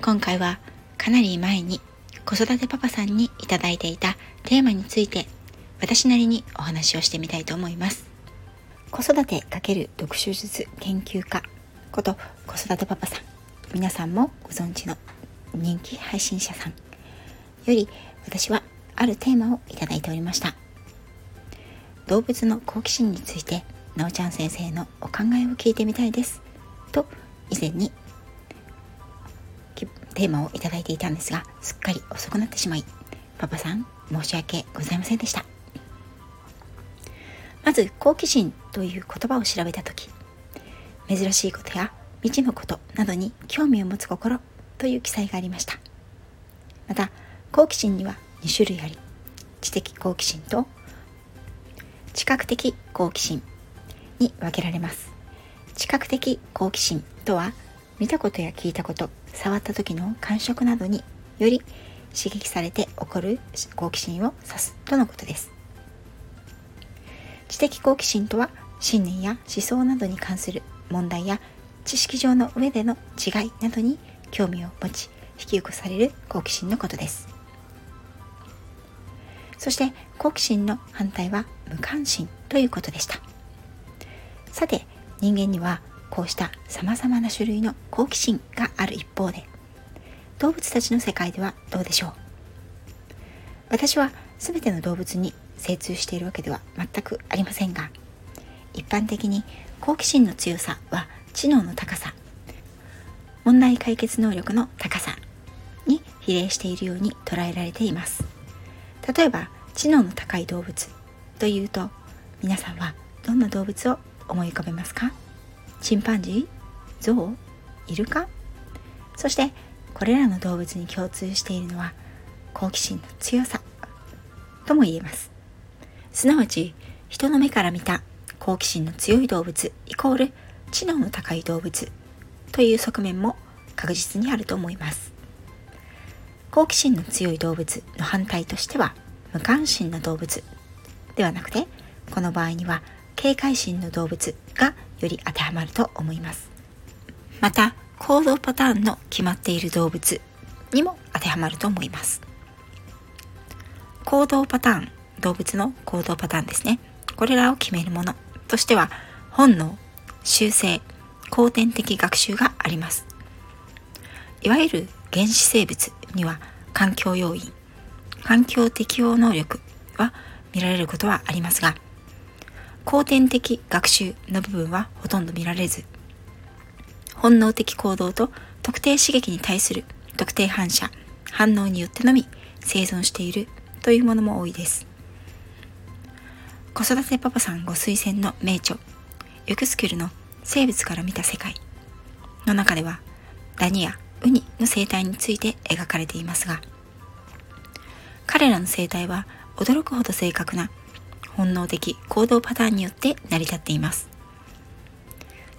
今回はかなり前に子育てパパさんにいただいていたテーマについて私なりにお話をしてみたいと思います。子育て×読書術研究家。こと子育てパパさん。皆さんもご存知の人気配信者さんより私はあるテーマをいただいておりました。動物の好奇心についてなおちゃん先生のお考えを聞いてみたいです。と以前にテーマをいただいていたんですがすっかり遅くなってしまいパパさん申し訳ございませんでした。まず好奇心という言葉を調べた時珍しいことや未知のことなどに興味を持つ心という記載がありました。また好奇心には2種類あり知的好奇心と知覚的好奇心に分けられます。知覚的好奇心とは見たことや聞いたこと触った時の感触などにより刺激されて起こる好奇心を指すとのことです。知的好奇心とは信念や思想などに関する問題や知識上の上での違いなどに興味を持ち引き起こされる好奇心のことです。そして好奇心の反対は無関心ということでした。さて人間にはこうした様々な種類の好奇心がある一方で動物たちの世界ではどうでしょう？私は全ての動物に精通しているわけでは全くありませんが一般的に好奇心の強さは知能の高さ問題解決能力の高さに比例しているように捉えられています。例えば知能の高い動物というと皆さんはどんな動物を思い浮かべますか？チンパンジー？ゾウ？イルカそしてこれらの動物に共通しているのは好奇心の強さ。とも言えます。すなわち人の目から見た好奇心の強い動物イコール知能の高い動物という側面も確実にあると思います。好奇心の強い動物の反対としては無関心な動物ではなくてこの場合には警戒心の動物がより当てはまると思います。また行動パターンの決まっている動物にも当てはまると思います。行動パターン動物の行動パターンですね。これらを決めるものとしては本能習性後天的学習があります。いわゆる原始生物には環境要因環境適応能力は見られることはありますが後天的学習の部分はほとんど見られず本能的行動と特定刺激に対する特定反射反応によってのみ生存しているというものも多いです。子育てパパさんご推薦の名著ユクスキュルの生物から見た世界の中ではダニやウニの生態について描かれていますが彼らの生態は驚くほど正確な本能的行動パターンによって成り立っています。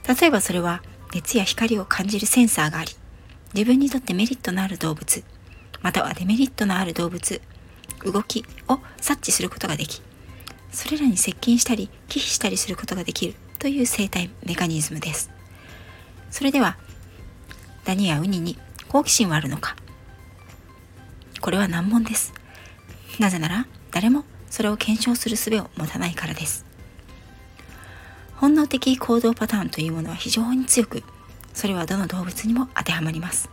例えばそれは熱や光を感じるセンサーがあり自分にとってメリットのある動物またはデメリットのある動物動きを察知することができそれらに接近したり忌避したりすることができるという生態メカニズムです。それではダニやウニに好奇心はあるのか。これは難問です。なぜなら誰もそれを検証する術を持たないからです本能的行動パターンというものは非常に強くそれはどの動物にも当てはまります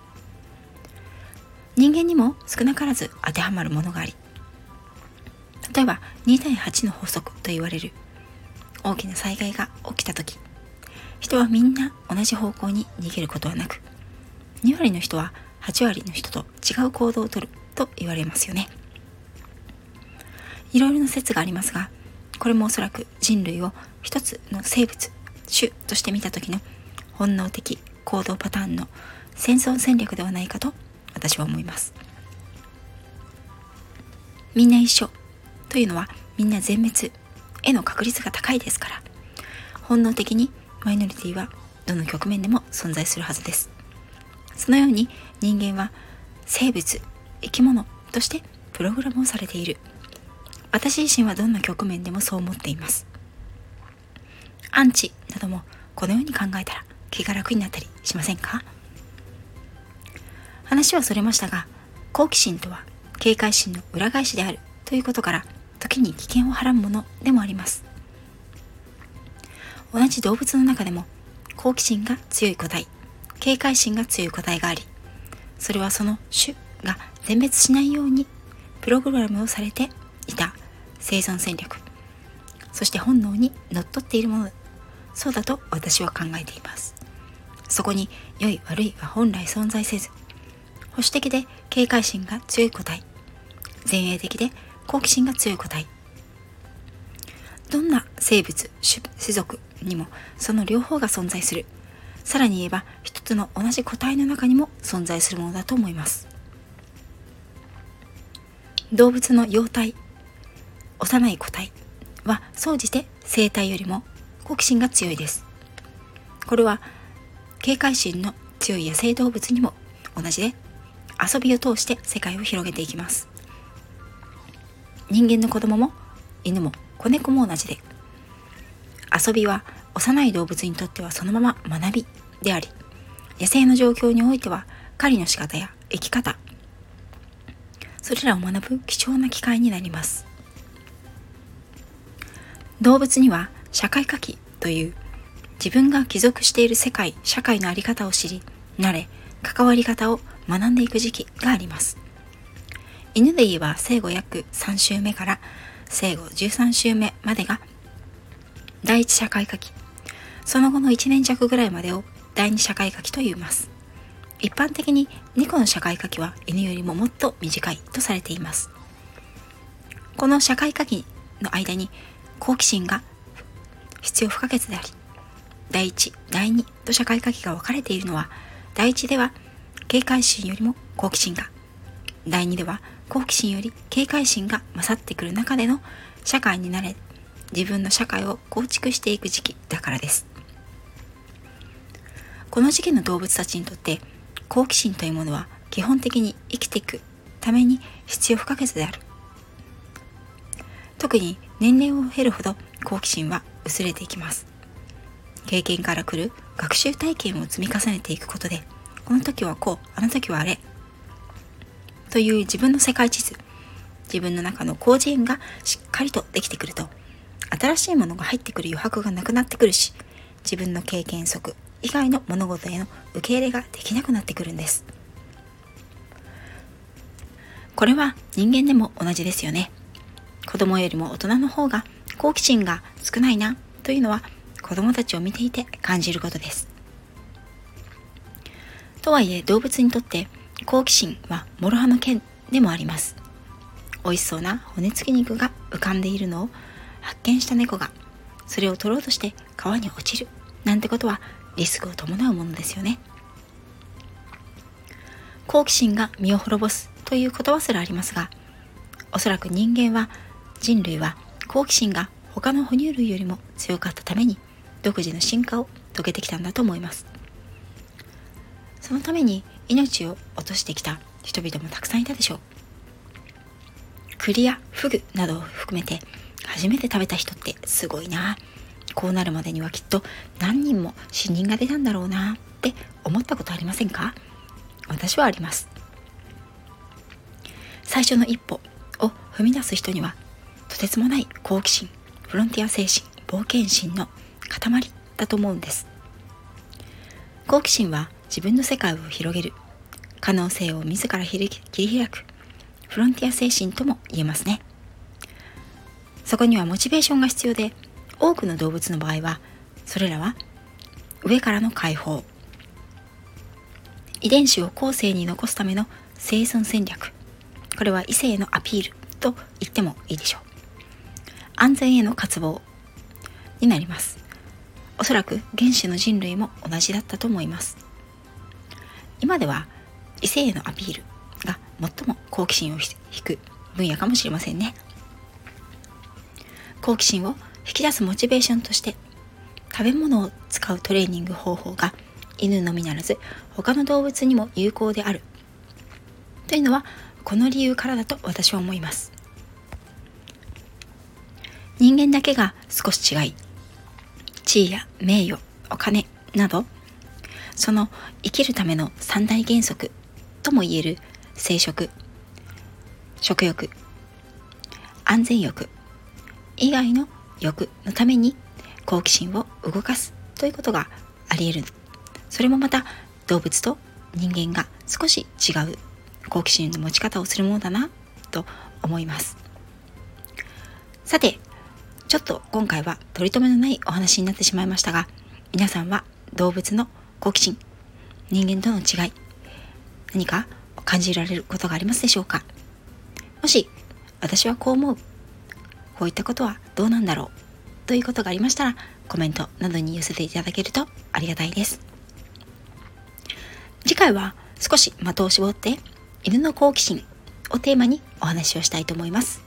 人間にも少なからず当てはまるものがあり例えば2対8の法則と言われる大きな災害が起きた時人はみんな同じ方向に逃げることはなく2割の人は8割の人と違う行動をとると言われますよね。いろいろな説がありますがこれもおそらく人類を一つの生物種として見た時の本能的行動パターンの戦争戦略ではないかと私は思います。みんな一緒。というのはみんな全滅への確率が高いですから。本能的にマイノリティはどの局面でも存在するはずです。そのように人間は生物生き物としてプログラムをされている。私自身はどんな局面でもそう思っています。アンチなどもこのように考えたら気が楽になったりしませんか？話はそれましたが好奇心とは警戒心の裏返しであるということから時に危険をはらむものでもあります。同じ動物の中でも好奇心が強い個体警戒心が強い個体がありそれはその種が全滅しないようにプログラムをされていた。生存戦略。そして本能にのっとっているもの。そうだと私は考えています。そこに良い悪いは本来存在せず。保守的で警戒心が強い個体。前衛的で好奇心が強い個体。どんな生物種族にもその両方が存在する。さらに言えば一つの同じ個体の中にも存在するものだと思います。動物の幼体。幼い個体は総じて生体よりも好奇心が強いです。これは警戒心の強い野生動物にも同じで遊びを通して世界を広げていきます。人間の子供も犬も子猫も同じで遊びは幼い動物にとってはそのまま学びであり野生の状況においては狩りの仕方や生き方それらを学ぶ貴重な機会になります。動物には社会科技という自分が帰属している世界社会の在り方を知り慣れ関わり方を学んでいく時期があります。犬で言えば生後約3週目から生後13週目までが第一社会科期。その後の1年弱ぐらいまでを第二社会科期と言います。一般的に猫の社会科期は犬よりももっと短いとされています。この社会科期の間に好奇心が必要不可欠であり第一第二と社会科期が分かれているのは第一では警戒心よりも好奇心が第二では好奇心より警戒心が勝ってくる中での社会になれ自分の社会を構築していく時期だからです。この時期の動物たちにとって好奇心というものは基本的に生きていくために必要不可欠である。特に年齢を経るほど好奇心は薄れていきます。経験から来る学習体験を積み重ねていくことでこの時はこうあの時はあれという自分の世界地図自分の中の広辞苑がしっかりとできてくると新しいものが入ってくる余白がなくなってくるし自分の経験則以外の物事への受け入れができなくなってくるんです。これは人間でも同じですよね。子供よりも大人の方が好奇心が少ないなというのは子供たちを見ていて感じることです。とはいえ動物にとって好奇心は諸刃の剣でもあります。美味しそうな骨付き肉が浮かんでいるのを発見した猫がそれを取ろうとして川に落ちるなんてことはリスクを伴うものですよね。好奇心が身を滅ぼすという言葉すらありますがおそらく人間は人類は好奇心が他の哺乳類よりも強かったために独自の進化を遂げてきたんだと思います。そのために命を落としてきた人々もたくさんいたでしょう。栗やフグなどを含めて初めて食べた人ってすごいな。こうなるまでにはきっと何人も死人が出たんだろうなって思ったことありませんか？私はあります。最初の一歩を踏み出す人にはとてつもない好奇心フロンティア精神冒険心の塊だと思うんです。好奇心は自分の世界を広げる可能性を自ら切り開くフロンティア精神とも言えますね。そこにはモチベーションが必要で多くの動物の場合はそれらは上からの解放遺伝子を後世に残すための生存戦略これは異性へのアピールと言ってもいいでしょう。安全への渇望になります。おそらく原始の人類も同じだったと思います。今では異性へのアピールが最も好奇心を引く分野かもしれませんね。好奇心を引き出すモチベーションとして食べ物を使うトレーニング方法が犬のみならず他の動物にも有効である。というのはこの理由からだと私は思います。人間だけが少し違い地位や名誉お金などその生きるための三大原則ともいえる生殖食欲安全欲以外の欲のために好奇心を動かすということがあり得る。それもまた動物と人間が少し違う好奇心の持ち方をするものだなと思います。さてちょっと今回は取り留めのないお話になってしまいましたが皆さんは動物の好奇心人間との違い何か感じられることがありますでしょうか？もし私はこう思うこういったことはどうなんだろうということがありましたらコメントなどに寄せていただけるとありがたいです。次回は少し的を絞って犬の好奇心をテーマにお話をしたいと思います。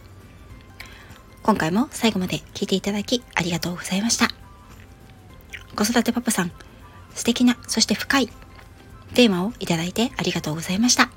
今回も最後まで聞いていただきありがとうございました。子育てパパさん素敵なそして深いテーマをいただいてありがとうございました。